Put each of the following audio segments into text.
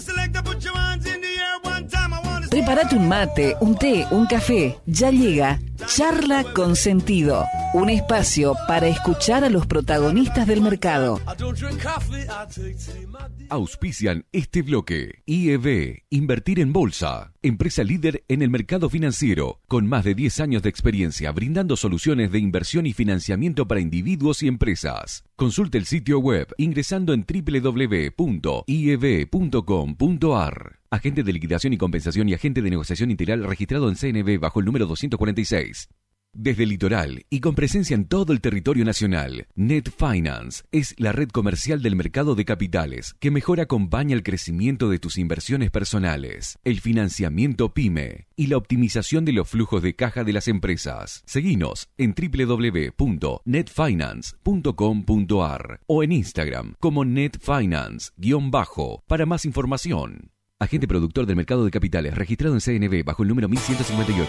select Prepárate un mate, un té, un café. Ya llega Charla con Sentido, un espacio para escuchar a los protagonistas del mercado. Auspician este bloque. IEB, Invertir en Bolsa, empresa líder en el mercado financiero, con más de 10 años de experiencia brindando soluciones de inversión y financiamiento para individuos y empresas. Consulte el sitio web ingresando en www.ieb.com.ar. Agente de liquidación y compensación y agente de negociación integral registrado en CNB bajo el número 246. Desde el litoral y con presencia en todo el territorio nacional, Net Finance es la red comercial del mercado de capitales que mejor acompaña el crecimiento de tus inversiones personales, el financiamiento PYME y la optimización de los flujos de caja de las empresas. Seguinos en www.netfinance.com.ar o en Instagram como netfinance-bajo para más información. Agente productor del mercado de capitales registrado en CNB bajo el número 1158.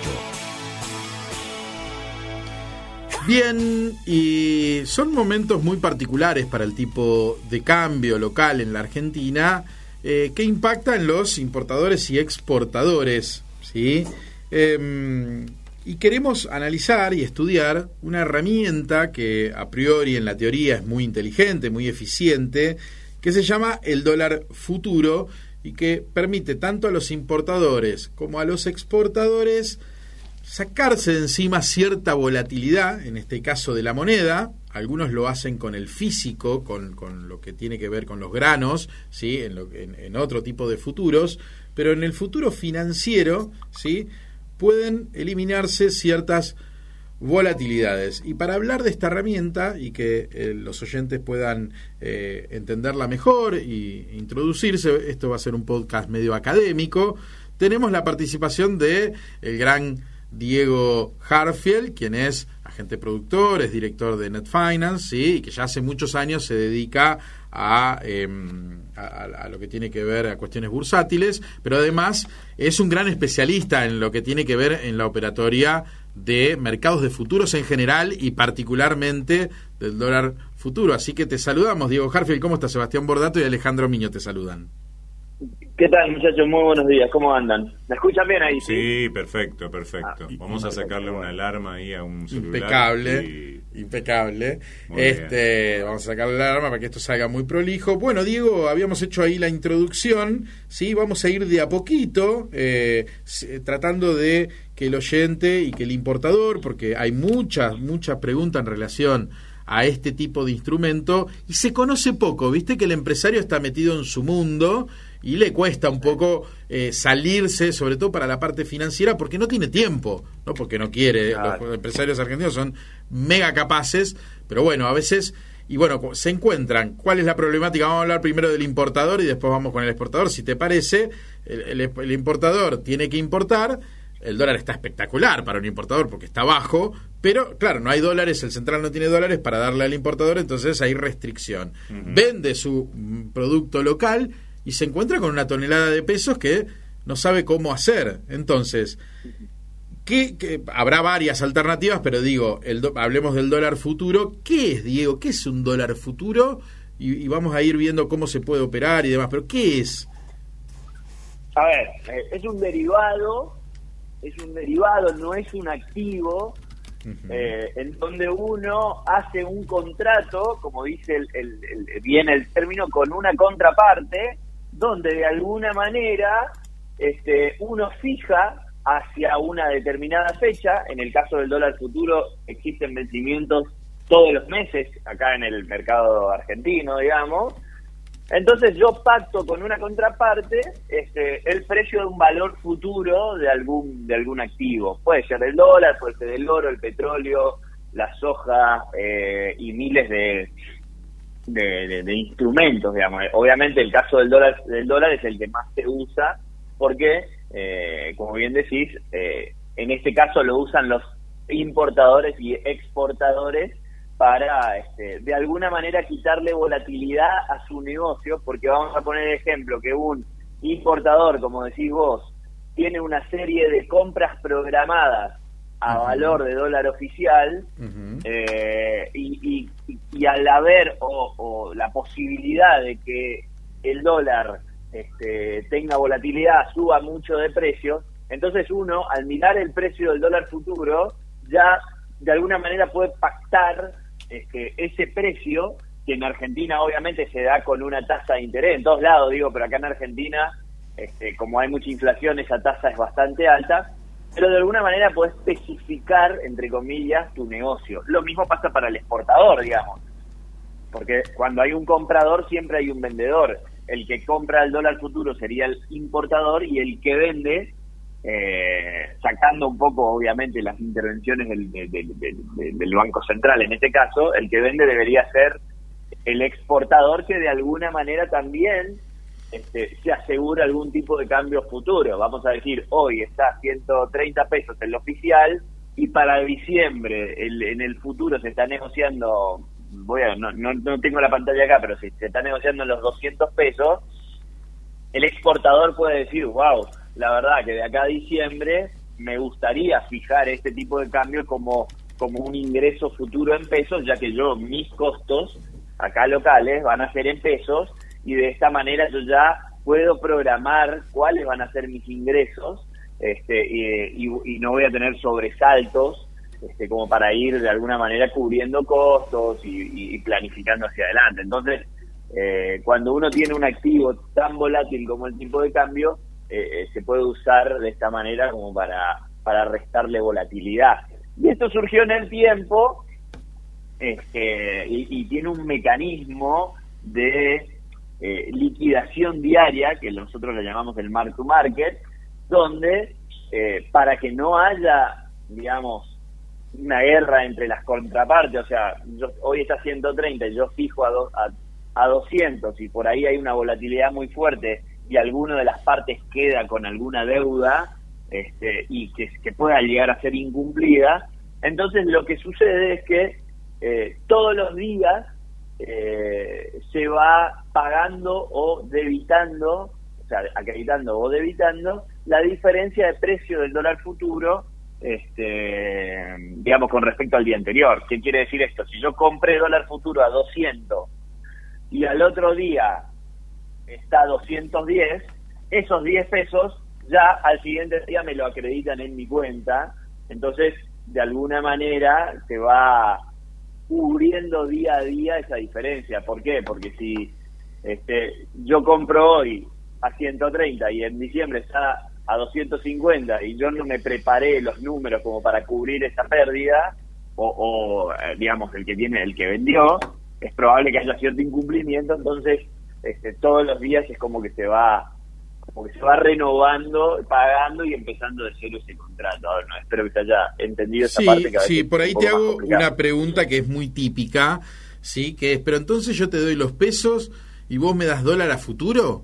Bien, y son momentos muy particulares para el tipo de cambio local en la Argentina eh, que impactan los importadores y exportadores. ¿sí? Em, y queremos analizar y estudiar una herramienta que a priori en la teoría es muy inteligente, muy eficiente, que se llama el dólar futuro y que permite tanto a los importadores como a los exportadores sacarse de encima cierta volatilidad, en este caso de la moneda, algunos lo hacen con el físico, con, con lo que tiene que ver con los granos, ¿sí? en, lo, en, otro tipo de futuros, pero en el futuro financiero ¿sí? pueden eliminarse ciertas volatilidades. Y para hablar de esta herramienta y que eh, los oyentes puedan eh, entenderla mejor y introducirse, esto va a ser un podcast medio académico, tenemos la participación de el gran Diego Harfield, quien es agente productor, es director de Net Finance, ¿sí? y que ya hace muchos años se dedica em, a, a, lo que tiene que ver a cuestiones bursátiles, pero además es un gran especialista en lo que tiene que ver en la operatoria de mercados de futuros en general y particularmente del dólar futuro. Así que te saludamos, Diego Harfield. ¿Cómo está Sebastián Bordato y Alejandro Miño te saludan? ¿Qué tal, muchachos? Muy buenos días. ¿Cómo andan? ¿Me escuchan bien ahí? Sí, perfecto, perfecto. Ah, Vamos a sacarle una alarma ahí a un celular. Impecable, impecable. este, vamos a sacarle la alarma para que esto salga muy prolijo. Bueno, Diego, habíamos hecho ahí la introducción. Sí, vamos a ir de a poquito, eh, tratando de que el oyente y que el importador, porque hay muchas, muchas preguntas en relación a este tipo de instrumento y se conoce poco, viste que el empresario está metido en su mundo y le cuesta un poco eh, salirse, sobre todo para la parte financiera, porque no tiene tiempo, no porque no quiere. Los empresarios argentinos son mega capaces, pero bueno, a veces y bueno, se encuentran. ¿Cuál es la problemática? Vamos a hablar primero del importador y después vamos con el exportador. Si te parece, el, importador tiene que importar. El dólar está espectacular para un importador porque está bajo, pero claro, no hay dólares, el central no tiene dólares para darle al importador, entonces hay restricción. Vende su mm, producto local y se encuentra con una tonelada de pesos que no sabe cómo hacer. Entonces, ¿qué, habrá varias alternativas, pero digo, el hablemos del dólar futuro. ¿Qué es, Diego? ¿Qué es un dólar futuro? Y, vamos a ir viendo cómo se puede operar y demás, pero ¿qué es? A ver, eh, es un derivado, es un derivado, no es un activo, eh, en donde uno hace un contrato, como dice el, el, bien el término, con una contraparte, donde de alguna manera este, uno fija hacia una determinada fecha, en el caso del dólar futuro existen vencimientos todos los meses acá en el mercado argentino, digamos, entonces yo pacto con una contraparte este, el precio de un valor futuro de algún de algún activo. Puede ser el dólar, puede ser el oro, el petróleo, la soja eh, y miles de, de, instrumentos, digamos. Obviamente el caso del dólar, del dólar es el que más se usa porque, eh, como bien decís, eh, en este caso lo usan los importadores y exportadores para, este, de alguna manera, quitarle volatilidad a su negocio, porque vamos a poner ejemplo que un importador, como decís vos, tiene una serie de compras programadas a valor de dólar oficial eh, y, y, al haber o, la posibilidad de que el dólar este, tenga volatilidad, suba mucho de precio. Entonces uno, al mirar el precio del dólar futuro, ya de alguna manera puede pactar este, ese precio que en Argentina obviamente se da con una tasa de interés, en todos lados digo, pero acá en Argentina, este, como hay mucha inflación, esa tasa es bastante alta, pero de alguna manera puedes especificar, entre comillas, tu negocio. Lo mismo pasa para el exportador, digamos, porque cuando hay un comprador siempre hay un vendedor. El que compra el dólar futuro sería el importador y el que vende eh, sacando un poco, obviamente, las intervenciones del, del, Banco Central. En este caso, el que vende debería ser el exportador que de alguna manera también este, se asegura algún tipo de cambio futuro. Vamos a decir, hoy está a 130 pesos el oficial y para diciembre en el futuro se está negociando, voy a, no, no, no tengo la pantalla acá, pero si se está negociando los 200 pesos, el exportador puede decir, wow, la verdad que de acá a diciembre me gustaría fijar este tipo de cambio como, como un ingreso futuro en pesos, ya que yo mis costos acá locales van a ser en pesos y de esta manera yo ya puedo programar cuáles van a ser mis ingresos este, y, no voy a tener sobresaltos este, como para ir de alguna manera cubriendo costos y, planificando hacia adelante. Entonces, eh, cuando uno tiene un activo tan volátil como el tipo de cambio, eh, eh, se puede usar de esta manera como para, para restarle volatilidad. Y esto surgió en el tiempo este, y, tiene un mecanismo de eh, liquidación diaria, que nosotros le llamamos el mark to market, donde para que no haya, digamos, una guerra entre las contrapartes, o sea, hoy está 130 y yo fijo a, a, a 200 y por ahí hay una volatilidad muy fuerte y alguna de las partes queda con alguna deuda este, y que, pueda llegar a ser incumplida, entonces lo que sucede es que eh, todos los días eh, se va pagando o debitando, o sea, acreditando o debitando la diferencia de precio del dólar futuro, este, digamos, con respecto al día anterior. ¿Qué quiere decir esto? Si yo compré dólar futuro a 200 y al otro día está 210, esos 10 pesos ya al siguiente día me lo acreditan en mi cuenta, entonces de alguna manera se va cubriendo día a día esa diferencia. ¿Por qué? Porque si este, yo compro hoy a 130 y en diciembre está a 250 y yo no me preparé los números como para cubrir esa pérdida, o, o eh, digamos el que tiene, el que vendió, es probable que haya cierto incumplimiento, entonces este, todos los días es como que se va como que se va renovando, pagando y empezando de cero ese contrato. A ver, no, espero que se haya entendido esa parte. Que sí, por ahí te hago una pregunta que es muy típica, sí, que es, pero entonces yo te doy los pesos y vos me das dólar a futuro.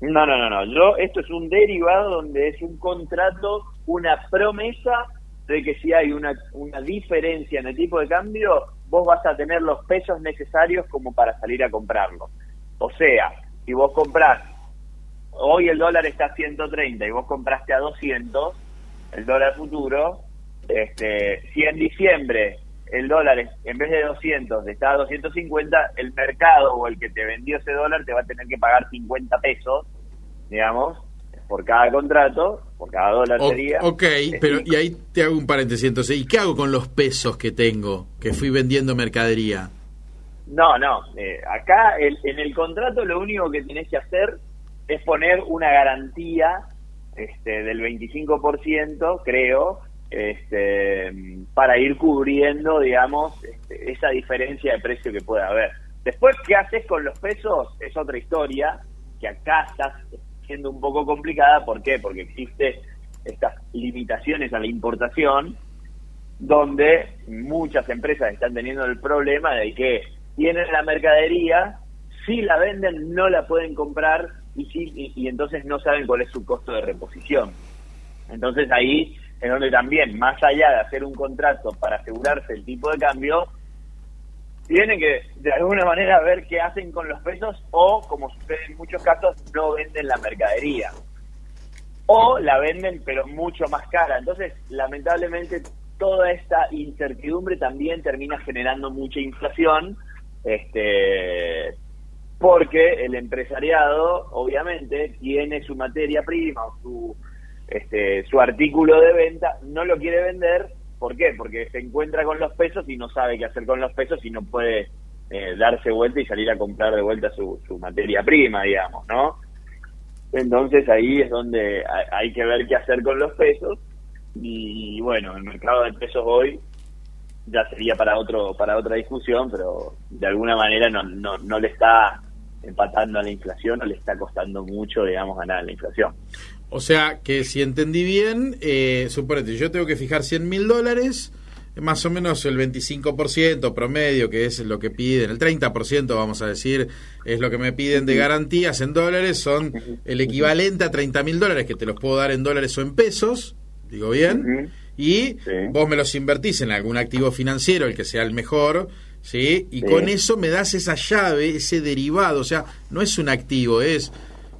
No, no, no, no. Yo esto es un derivado donde es un contrato, una promesa de que si hay una, una diferencia en el tipo de cambio, vos vas a tener los pesos necesarios como para salir a comprarlo. O sea, si vos comprás, hoy el dólar está a 130 y vos compraste a 200, el dólar futuro, este, si en diciembre el dólar en vez de 200 está a 250, el mercado o el que te vendió ese dólar te va a tener que pagar 50 pesos, digamos, por cada contrato, por cada dólar sería. Ok, pero y ahí te hago un paréntesis entonces, ¿y qué hago con los pesos que tengo, que fui vendiendo mercadería? No, no. Eh, acá en el contrato lo único que tienes que hacer es poner una garantía este, del 25%, creo, este, para ir cubriendo, digamos, este, esa diferencia de precio que puede haber. Después, ¿qué haces con los pesos? Es otra historia, que acá está siendo un poco complicada. ¿Por qué? Porque existe estas limitaciones a la importación, donde muchas empresas están teniendo el problema de que tienen la mercadería, si la venden no la pueden comprar y, si, y, entonces no saben cuál es su costo de reposición. Entonces ahí es donde también, más allá de hacer un contrato para asegurarse el tipo de cambio, tienen que de alguna manera ver qué hacen con los pesos o, como sucede en muchos casos, no venden la mercadería. O la venden pero mucho más cara. Entonces, lamentablemente, toda esta incertidumbre también termina generando mucha inflación este porque el empresariado obviamente tiene su materia prima o su, este, su artículo de venta, no lo quiere vender, ¿por qué? Porque se encuentra con los pesos y no sabe qué hacer con los pesos y no puede eh, darse vuelta y salir a comprar de vuelta su, su materia prima, digamos, ¿no? Entonces ahí es donde hay que ver qué hacer con los pesos y bueno, el mercado de pesos hoy ya sería para otro para otra discusión, pero de alguna manera no, no, no le está empatando a la inflación, no le está costando mucho, digamos, ganar la inflación. O sea que si entendí bien, eh, suponete, yo tengo que fijar 100 mil dólares, más o menos el 25% promedio, que es lo que piden, el 30% vamos a decir, es lo que me piden de garantías en dólares, son el equivalente a 30 mil dólares, que te los puedo dar en dólares o en pesos, digo bien, y vos me los invertís en algún activo financiero, el que sea el mejor, ¿sí? Y con eso me das esa llave, ese derivado, o sea, no es un activo, es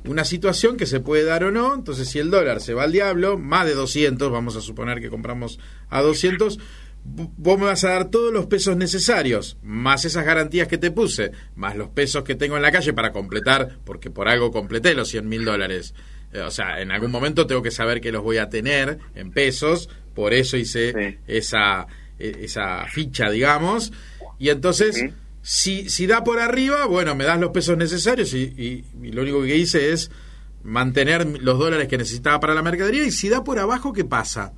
una situación que se puede dar o no, entonces si el dólar se va al diablo, más de 200, vamos a suponer que compramos a 200, vos me vas a dar todos los pesos necesarios, más esas garantías que te puse, más los pesos que tengo en la calle para completar, porque por algo completé los 100 mil dólares. Eh, o sea, en algún momento tengo que saber que los voy a tener en pesos, por eso hice esa, e, esa ficha, digamos. Y entonces, si, si da por arriba, bueno, me das los pesos necesarios y, y lo único que hice es mantener los dólares que necesitaba para la mercadería. Y si da por abajo, ¿qué pasa?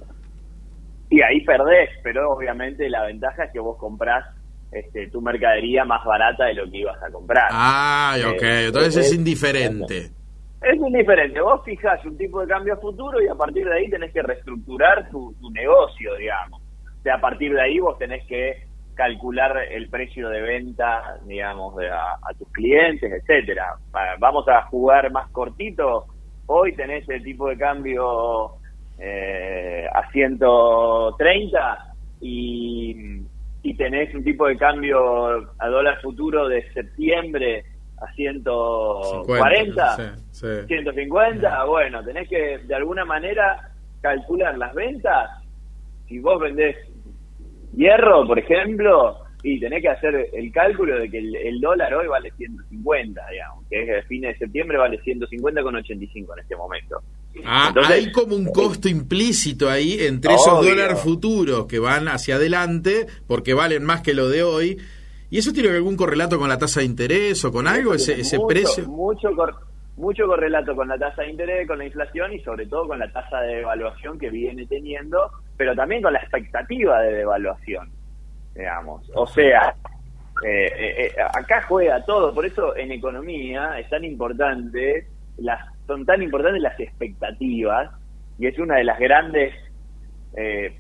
Y ahí perdés, pero obviamente la ventaja es que vos comprás este, tu mercadería más barata de lo que ibas a comprar. Ah, ok, eh, entonces es, indiferente. Es, indiferente, vos fijás un tipo de cambio a futuro y a partir de ahí tenés que reestructurar tu, negocio, digamos. O sea, a partir de ahí vos tenés que calcular el precio de venta, digamos, a, a tus clientes, etcétera. Vamos a jugar más cortito. Hoy tenés el tipo de cambio eh, a 130 y, y tenés un tipo de cambio a dólar futuro de septiembre a 140, 150, bueno, tenés que de alguna manera calcular las ventas. Si vos vendés hierro, por ejemplo, y tenés que hacer el cálculo de que el, dólar hoy vale 150, digamos, que es el fin de septiembre vale 150 con 85 en este momento. Ah, hay como un costo implícito ahí entre esos dólares futuros que van hacia adelante porque valen más que lo de hoy. ¿Y eso tiene algún correlato con la tasa de interés o con algo, ese, ese precio? Mucho, mucho correlato con la tasa de interés, con la inflación y sobre todo con la tasa de devaluación que viene teniendo, pero también con la expectativa de devaluación digamos. O sea, eh, eh, eh, acá juega todo, por eso en economía es tan importante, las, son tan importantes las expectativas, y es una de las grandes,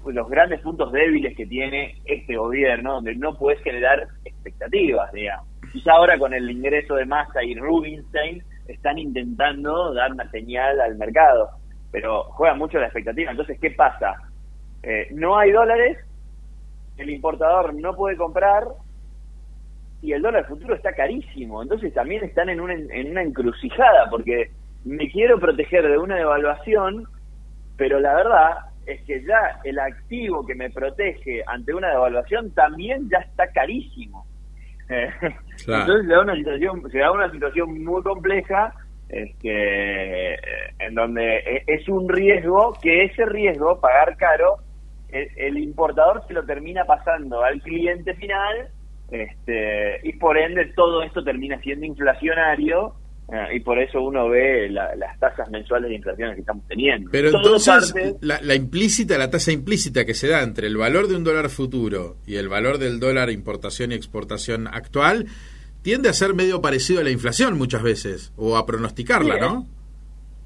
los grandes puntos débiles que tiene este gobierno, donde no puedes generar expectativas, digamos. Quizá ahora con el ingreso de Massa y Rubinstein están intentando dar una señal al mercado, pero juega mucho la expectativa. Entonces, ¿qué pasa? No hay dólares, el importador no puede comprar y el dólar futuro está carísimo. Entonces también están en una, en una encrucijada porque me quiero proteger de una devaluación, pero la verdad es que ya el activo que me protege ante una devaluación también ya está carísimo. Entonces se da una situación, se da una situación muy compleja este, en donde es un riesgo que ese riesgo, pagar caro, el, importador se lo termina pasando al cliente final este, y por ende todo esto termina siendo inflacionario eh, y por eso uno ve las tasas mensuales de inflación que estamos teniendo. Pero entonces la, implícita, la tasa implícita que se da entre el valor de un dólar futuro y el valor del dólar importación y exportación actual tiende a ser medio parecido a la inflación muchas veces o a pronosticarla, ¿no?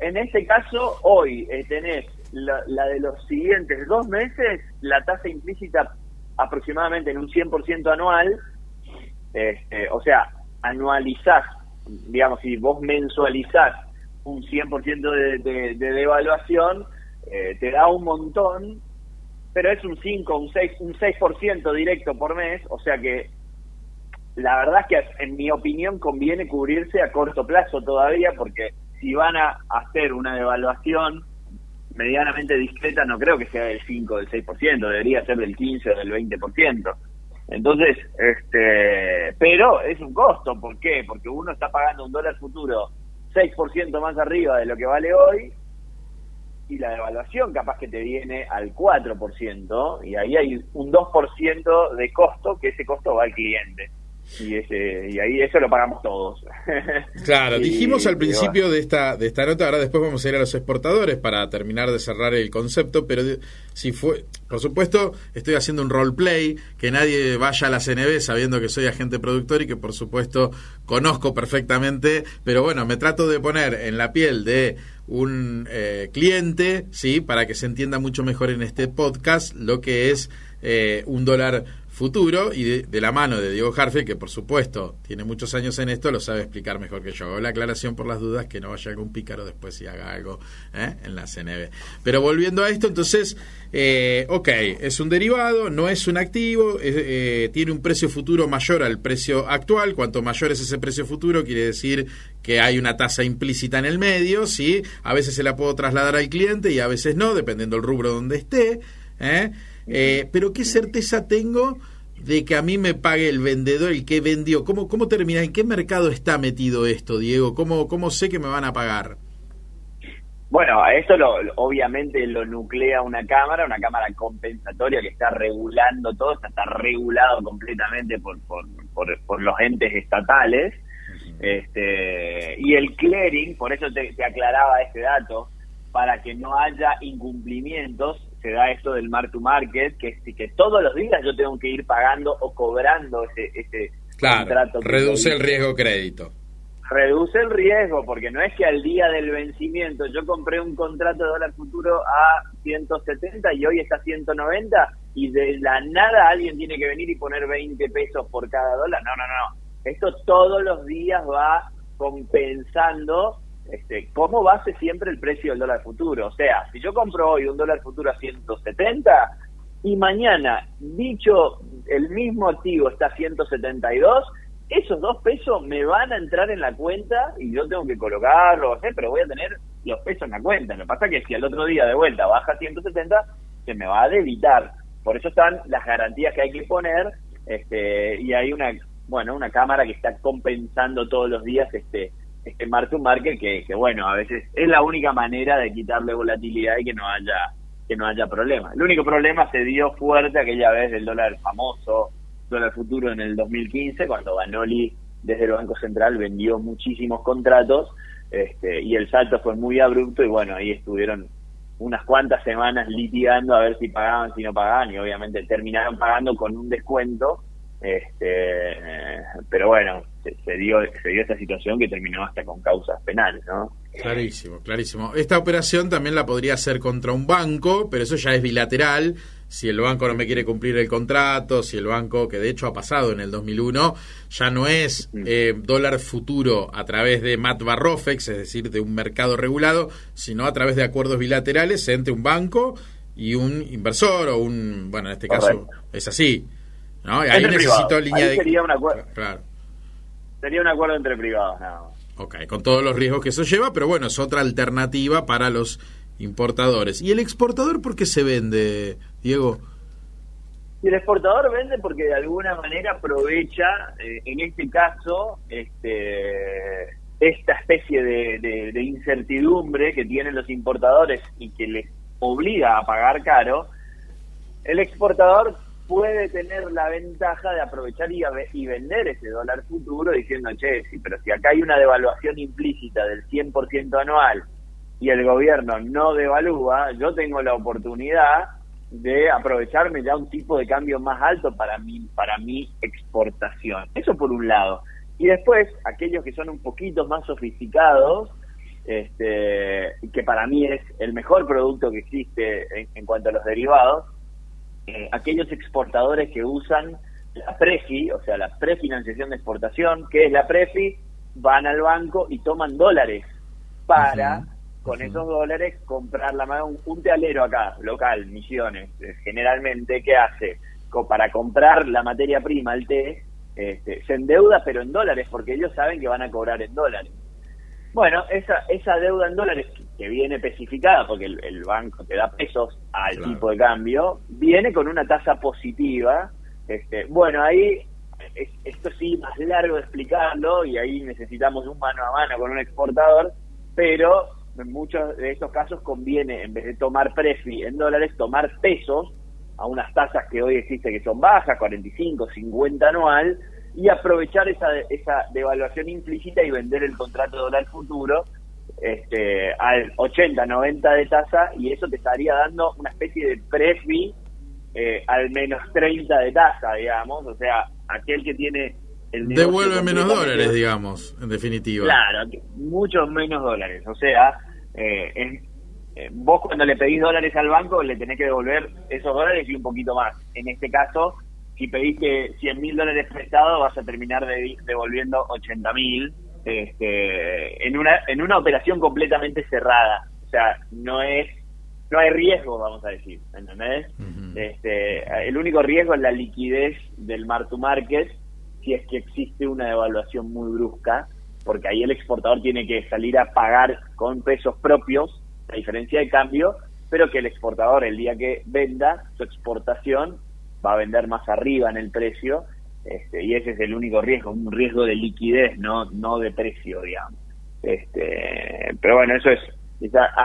En este caso, hoy eh, tenés la, de los siguientes dos meses, la tasa implícita aproximadamente en un 100% anual, este, o sea, anualizás, digamos, si vos mensualizás un 100% de, de, de devaluación, eh, te da un montón, pero es un 5, un 6, un 6% directo por mes, o sea que la verdad es que en mi opinión conviene cubrirse a corto plazo todavía, porque si van a hacer una devaluación medianamente discreta, no creo que sea del 5 o del 6%, debería ser del 15 o del 20%. Entonces, este, pero es un costo, ¿por qué? Porque uno está pagando un dólar futuro 6% más arriba de lo que vale hoy y la devaluación capaz que te viene al 4% y ahí hay un 2% de costo que ese costo va al cliente y ese y ahí eso lo pagamos todos. Claro, dijimos al principio de esta de esta nota, ahora después vamos a ir a los exportadores para terminar de cerrar el concepto, pero si fue, por supuesto, estoy haciendo un roleplay, que nadie vaya a la CNB sabiendo que soy agente productor y que por supuesto conozco perfectamente, pero bueno, me trato de poner en la piel de un eh, cliente, sí, para que se entienda mucho mejor en este podcast lo que es eh, un dólar futuro y de, la mano de Diego Harfield, que por supuesto tiene muchos años en esto, lo sabe explicar mejor que yo. Hago la aclaración por las dudas que no vaya algún pícaro después y haga algo ¿eh? en la CNB. Pero volviendo a esto, entonces, eh, ok, es un derivado, no es un activo, eh, tiene un precio futuro mayor al precio actual. Cuanto mayor es ese precio futuro, quiere decir que hay una tasa implícita en el medio, ¿sí? A veces se la puedo trasladar al cliente y a veces no, dependiendo del rubro donde esté. ¿eh? Eh, pero ¿qué certeza tengo de que a mí me pague el vendedor, el que vendió? ¿Cómo, cómo termina? ¿En qué mercado está metido esto, Diego? ¿Cómo, cómo sé que me van a pagar? Bueno, a esto lo, obviamente lo nuclea una cámara, una cámara compensatoria que está regulando todo, está, está regulado completamente por, por, por, los entes estatales. Este, y el clearing, por eso te, te aclaraba este dato, para que no haya incumplimientos, se da esto del mark to market, que, que todos los días yo tengo que ir pagando o cobrando ese, ese contrato. Reduce el riesgo crédito. Reduce el riesgo, porque no es que al día del vencimiento yo compré un contrato de dólar futuro a 170 y hoy está a 190 y de la nada alguien tiene que venir y poner 20 pesos por cada dólar. No, no, no. Esto todos los días va compensando este, como base siempre el precio del dólar futuro. O sea, si yo compro hoy un dólar futuro a 170 y mañana, dicho el mismo activo está a 172, esos dos pesos me van a entrar en la cuenta y yo tengo que colocarlos, pero voy a tener los pesos en la cuenta. Lo que pasa es que si al otro día de vuelta baja a 170, se me va a debitar. Por eso están las garantías que hay que poner este, y hay una bueno una cámara que está compensando todos los días este este market que, que, bueno a veces es la única manera de quitarle volatilidad y que no haya que no haya problema. El único problema se dio fuerte aquella vez del dólar famoso dólar futuro en el 2015 cuando Banoli desde el Banco Central vendió muchísimos contratos este, y el salto fue muy abrupto y bueno ahí estuvieron unas cuantas semanas litigando a ver si pagaban si no pagaban y obviamente terminaron pagando con un descuento este, pero bueno, se, dio se dio esta situación que terminó hasta con causas penales, ¿no? Clarísimo, clarísimo. Esta operación también la podría hacer contra un banco, pero eso ya es bilateral. Si el banco no me quiere cumplir el contrato, si el banco, que de hecho ha pasado en el 2001, ya no es eh, dólar futuro a través de MAT Barrofex, es decir, de un mercado regulado, sino a través de acuerdos bilaterales entre un banco y un inversor o un, bueno, en este caso es así. ¿no? ahí necesito línea de... Sería un acuerdo. Claro. Sería un acuerdo entre privados, nada más. Ok, con todos los riesgos que eso lleva, pero bueno, es otra alternativa para los importadores. ¿Y el exportador por qué se vende, Diego? Y el exportador vende porque de alguna manera aprovecha, eh, en este caso, este, esta especie de, de, incertidumbre que tienen los importadores y que les obliga a pagar caro. El exportador puede tener la ventaja de aprovechar y, y, vender ese dólar futuro diciendo, che, sí, pero si acá hay una devaluación implícita del 100% anual y el gobierno no devalúa, yo tengo la oportunidad de aprovecharme ya un tipo de cambio más alto para mi, para mi exportación. Eso por un lado. Y después, aquellos que son un poquito más sofisticados, este, que para mí es el mejor producto que existe en cuanto a los derivados, eh, aquellos exportadores que usan la PREFI, o sea, la prefinanciación de exportación, que es la PREFI, van al banco y toman dólares para, con esos dólares, comprar la un, un tealero acá, local, Misiones, eh, generalmente, ¿qué hace? para comprar la materia prima, el té, este, se endeuda pero en dólares, porque ellos saben que van a cobrar en dólares. Bueno, esa, esa deuda en dólares que viene especificada, porque el, banco te da pesos al tipo de cambio, viene con una tasa positiva Este, bueno, ahí esto sí más largo de explicarlo y ahí necesitamos un mano a mano con un exportador, pero en muchos de estos casos conviene, en vez de tomar prefi en dólares, tomar pesos a unas tasas que hoy existe que son bajas, 45, 50 anual, y aprovechar esa, esa devaluación implícita y vender el contrato de dólar futuro este, al 80, 90 de tasa, y eso te estaría dando una especie de prefi eh, al menos 30 de tasa, digamos, o sea, aquel que tiene el Devuelve menos dólares, digamos, en definitiva. Claro, muchos menos dólares. O sea, eh, eh, vos cuando le pedís dólares al banco le tenés que devolver esos dólares y un poquito más. En este caso, si pediste 100 mil dólares prestados, vas a terminar devolviendo 80 mil este, en, una, en una operación completamente cerrada. O sea, no es no hay riesgo, vamos a decir, ¿entendés? este, el único riesgo es la liquidez del mark to market si es que existe una devaluación muy brusca, porque ahí el exportador tiene que salir a pagar con pesos propios la diferencia de cambio, pero que el exportador el día que venda su exportación va a vender más arriba en el precio, este, y ese es el único riesgo, un riesgo de liquidez, no, no de precio, digamos. Este, pero bueno, eso es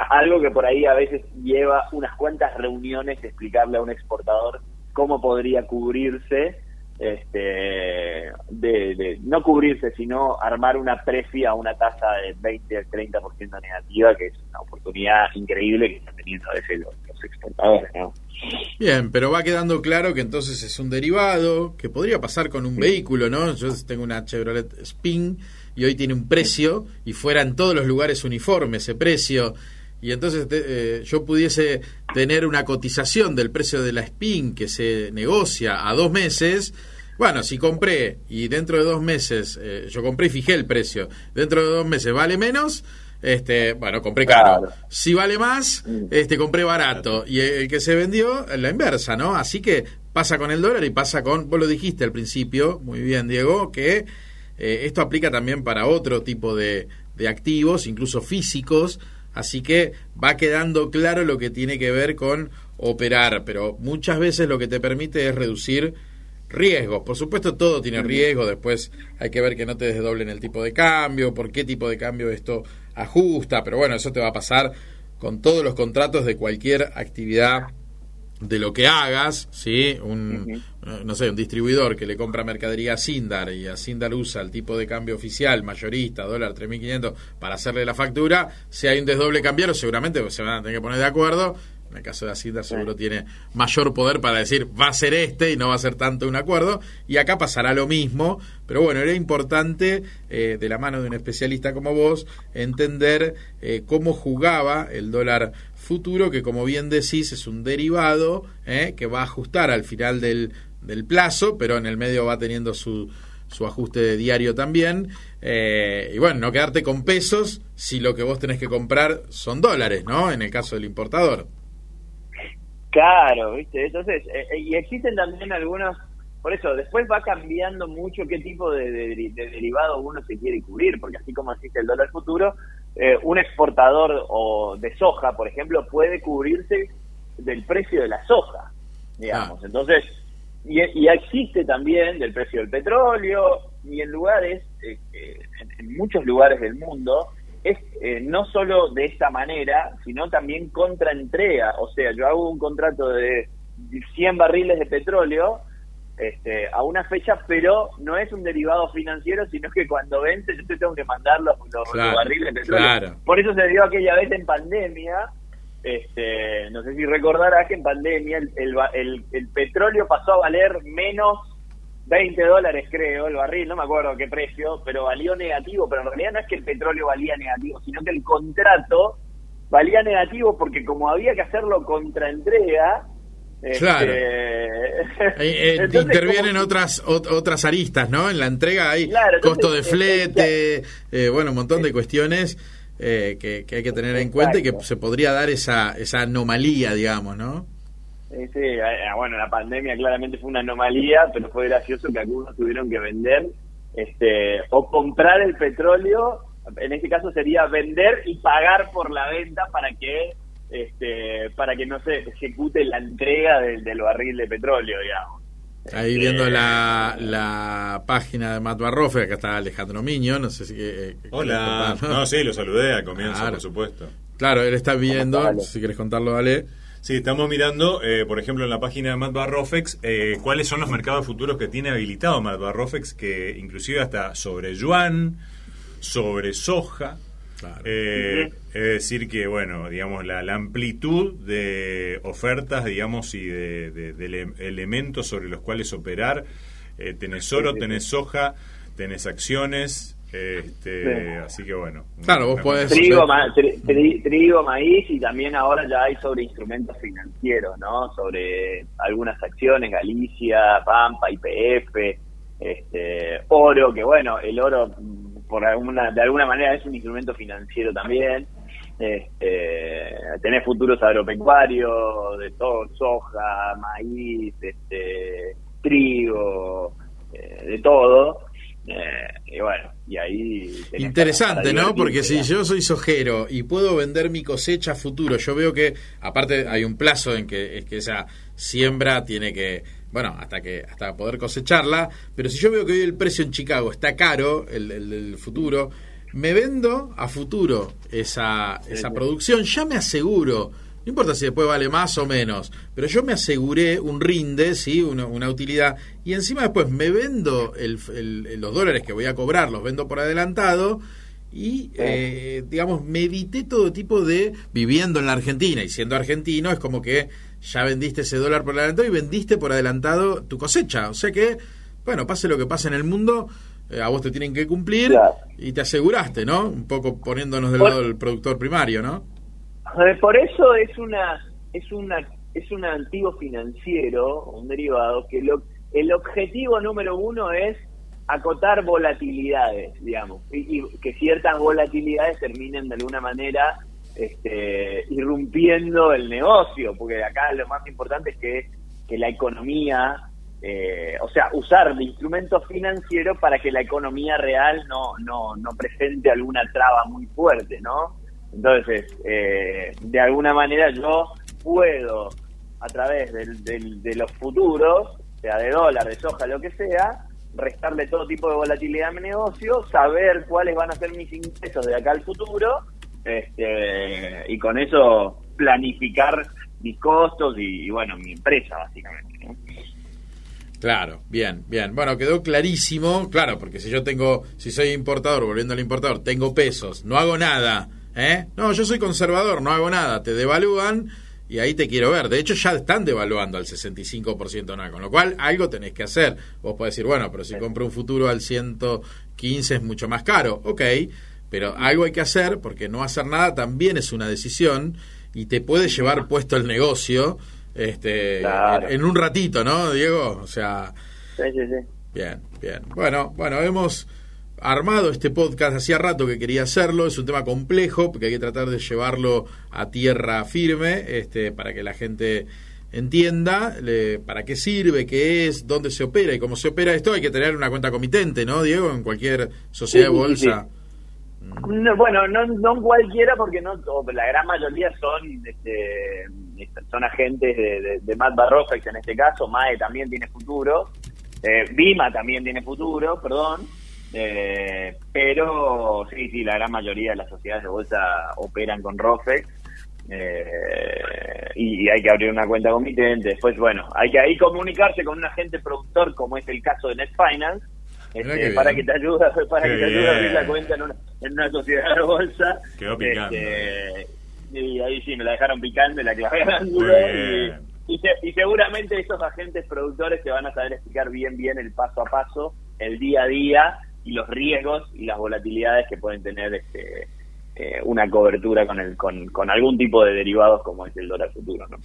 algo que por ahí a veces lleva unas cuantas reuniones explicarle a un exportador cómo podría cubrirse, este, de, no cubrirse, sino armar una prefia a una tasa de 20 al 30% negativa, que es una oportunidad increíble que están teniendo a veces los, exportadores. Bien, pero va quedando claro que entonces es un derivado, que podría pasar con un vehículo, ¿no? Yo tengo una Chevrolet Spin y hoy tiene un precio y fuera en todos los lugares uniforme ese precio y entonces eh, yo pudiese tener una cotización del precio de la SPIN que se negocia a dos meses, bueno, si compré y dentro de dos meses, eh, yo compré y fijé el precio, dentro de dos meses vale menos, este, bueno, compré caro. Si vale más, mm. este, compré barato. Y el que se vendió, la inversa, ¿no? Así que pasa con el dólar y pasa con, vos lo dijiste al principio, muy bien, Diego, que eh, esto aplica también para otro tipo de, de activos, incluso físicos, Así que va quedando claro lo que tiene que ver con operar, pero muchas veces lo que te permite es reducir riesgos. Por supuesto, todo tiene riesgo, después hay que ver que no te desdoblen el tipo de cambio, por qué tipo de cambio esto ajusta, pero bueno, eso te va a pasar con todos los contratos de cualquier actividad de lo que hagas, ¿sí? Un, no sé, un distribuidor que le compra mercadería a Sindar y a Sindar usa el tipo de cambio oficial, mayorista, dólar 3.500, para hacerle la factura, si hay un desdoble cambiario, seguramente se van a tener que poner de acuerdo. En el caso de Sindar seguro tiene mayor poder para decir va a ser este y no va a ser tanto un acuerdo. Y acá pasará lo mismo. Pero bueno, era importante, eh, de la mano de un especialista como vos, entender eh, cómo jugaba el dólar futuro, que como bien decís es un derivado ¿eh? que va a ajustar al final del, del, plazo, pero en el medio va teniendo su, su ajuste diario también. Y bueno, no quedarte con pesos si lo que vos tenés que comprar son dólares, ¿no? En el caso del importador. Claro, ¿viste? Entonces, y existen también algunos, por eso, después va cambiando mucho qué tipo de, de derivado uno se quiere cubrir, porque así como existe el dólar futuro, eh, un exportador o de soja, por ejemplo, puede cubrirse del precio de la soja, digamos. Ah. Entonces, y, existe también del precio del petróleo y en lugares, eh, eh, en, muchos lugares del mundo, es no solo de esta manera, sino también contraentrega. O sea, yo hago un contrato de 100 barriles de petróleo este, a una fecha, pero no es un derivado financiero, sino que cuando vence yo te tengo que mandar los, barriles de petróleo. Por eso se dio aquella vez en pandemia, este, no sé si recordarás que en pandemia el, el, el, petróleo pasó a valer menos 20 dólares, creo, el barril, no me acuerdo qué precio, pero valió negativo, pero en realidad no es que el petróleo valía negativo, sino que el contrato valía negativo porque como había que hacerlo contra entrega, Claro. Este, eh, intervienen otras otras aristas, ¿no? En la entrega hay costo de flete, eh, bueno, un montón de cuestiones eh, que, hay que tener en cuenta y que se podría dar esa, esa anomalía, digamos, ¿no? Sí, bueno, la pandemia claramente fue una anomalía, pero fue gracioso que algunos tuvieron que vender este o comprar el petróleo, en este caso sería vender y pagar por la venta para que este, para que no se ejecute la entrega del, barril de petróleo, digamos. Ahí Este, viendo la, la página de Matt Barrofe, acá está Alejandro Miño, no sé si... eh, Hola. No, sí, lo saludé al comienzo, Claro. por supuesto. Claro, él está viendo, Dale. si quieres contarlo, dale. Sí, estamos mirando, eh, por ejemplo, en la página de Matt Barrofex, eh, cuáles son los mercados futuros que tiene habilitado Matt Barrofex, que inclusive hasta sobre yuan, sobre soja. Claro. Eh, Es decir que, bueno, digamos, la, la amplitud de ofertas, digamos, y de, de- de ele- elementos sobre los cuales operar. Eh, tenés oro, tenés soja, tenés acciones, este, Sí. así que bueno. Claro, vos podés- Trigo, Sí. ma- tri- tri- trigo, maíz y también ahora ya hay sobre instrumentos financieros, ¿no? Sobre algunas acciones, Galicia, Pampa, IPF, este, oro, que bueno, el oro por alguna, de alguna manera es un instrumento financiero también. Este, tenés futuros agropecuarios, de todo, soja, maíz, este, trigo, eh, de todo. Eh, y bueno, y ahí... Interesante, ¿no? Porque si yo soy sojero y puedo vender mi cosecha a futuro, yo veo que, aparte hay un plazo en que, es que esa siembra tiene que, bueno, hasta que hasta poder cosecharla, pero si yo veo que hoy el precio en Chicago está caro, el, el- el futuro, me vendo a futuro esa, esa producción, ya me aseguro, no importa si después vale más o menos, pero yo me aseguré un rinde, ¿sí? una, una utilidad, y encima después me vendo el- el- los dólares que voy a cobrar, los vendo por adelantado, y eh, digamos, me evité todo tipo de viviendo en la Argentina, y siendo argentino es como que ya vendiste ese dólar por adelantado y vendiste por adelantado tu cosecha, o sea que, bueno, pase lo que pase en el mundo, eh, a vos te tienen que cumplir Claro. y te aseguraste, ¿no? Un poco poniéndonos del Por- lado del productor primario, ¿no? Eh, Por eso es una es una es un activo financiero, un derivado que lo, el objetivo número uno es acotar volatilidades, digamos, y, y que ciertas volatilidades terminen de alguna manera este, irrumpiendo el negocio, porque acá lo más importante es que, que la economía, eh, o sea, usar de instrumentos financieros para que la economía real no, no, no presente alguna traba muy fuerte, ¿no? Entonces, eh, de alguna manera yo puedo, a través del- del- de los futuros, sea de dólar, de soja, lo que sea, restarle todo tipo de volatilidad a mi negocio, saber cuáles van a ser mis ingresos de acá al futuro, este, y con eso planificar mis costos y, y, bueno, mi empresa, básicamente. ¿no? Claro, bien, bien. Bueno, quedó clarísimo, claro, porque si yo tengo, si soy importador, volviendo al importador, tengo pesos, no hago nada, ¿eh? No, yo soy conservador, no hago nada, te devalúan y ahí te quiero ver. De hecho, ya están devaluando al 65% nada, con lo cual algo tenés que hacer. Vos podés decir, bueno, pero si compro un futuro al 115 es mucho más caro, ok, pero algo hay que hacer porque no hacer nada también es una decisión y te puede llevar puesto el negocio este Claro. en, en un ratito, ¿no, Diego? O sea, Sí, sí, sí. bien, bien. Bueno, bueno, hemos armado este podcast hacía rato que quería hacerlo, es un tema complejo porque hay que tratar de llevarlo a tierra firme, este para que la gente entienda le- para qué sirve, qué es, dónde se opera y cómo se opera esto, hay que tener una cuenta comitente, ¿no, Diego? En cualquier sociedad Sí, de sí, bolsa. No, bueno, no, no cualquiera porque no la gran mayoría son este, son agentes de, de, de Matt en este caso, MAE también tiene futuro, eh, Bima también tiene futuro, perdón, eh, pero sí, sí, la gran mayoría de las sociedades de bolsa operan con Rofex eh, y, hay que abrir una cuenta comitente, después bueno, hay que ahí comunicarse con un agente productor como es el caso de Net Finance, este, para bien. que te ayude para Qué que te ayude a abrir la cuenta en una, en una sociedad de bolsa. Quedó picando. Este, y ahí sí me la dejaron picando y la clavé al ángulo y, y, se- y seguramente estos agentes productores te van a saber explicar bien bien el paso a paso el día a día y los riesgos y las volatilidades que pueden tener este eh, una cobertura con el con, con algún tipo de derivados como es el dólar futuro ¿no?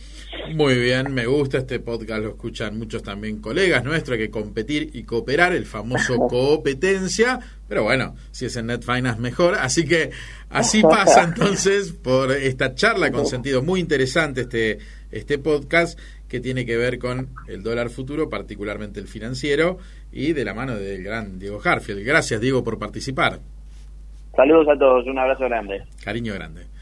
Muy bien, me gusta este podcast, lo escuchan muchos también colegas nuestros, hay que competir y cooperar, el famoso competencia, pero bueno, si es en Net Finance mejor, así que así pasa entonces por esta charla con sentido muy interesante este, este podcast que tiene que ver con el dólar futuro, particularmente el financiero, y de la mano del gran Diego Harfield. Gracias Diego por participar, saludos a todos un abrazo grande cariño grande.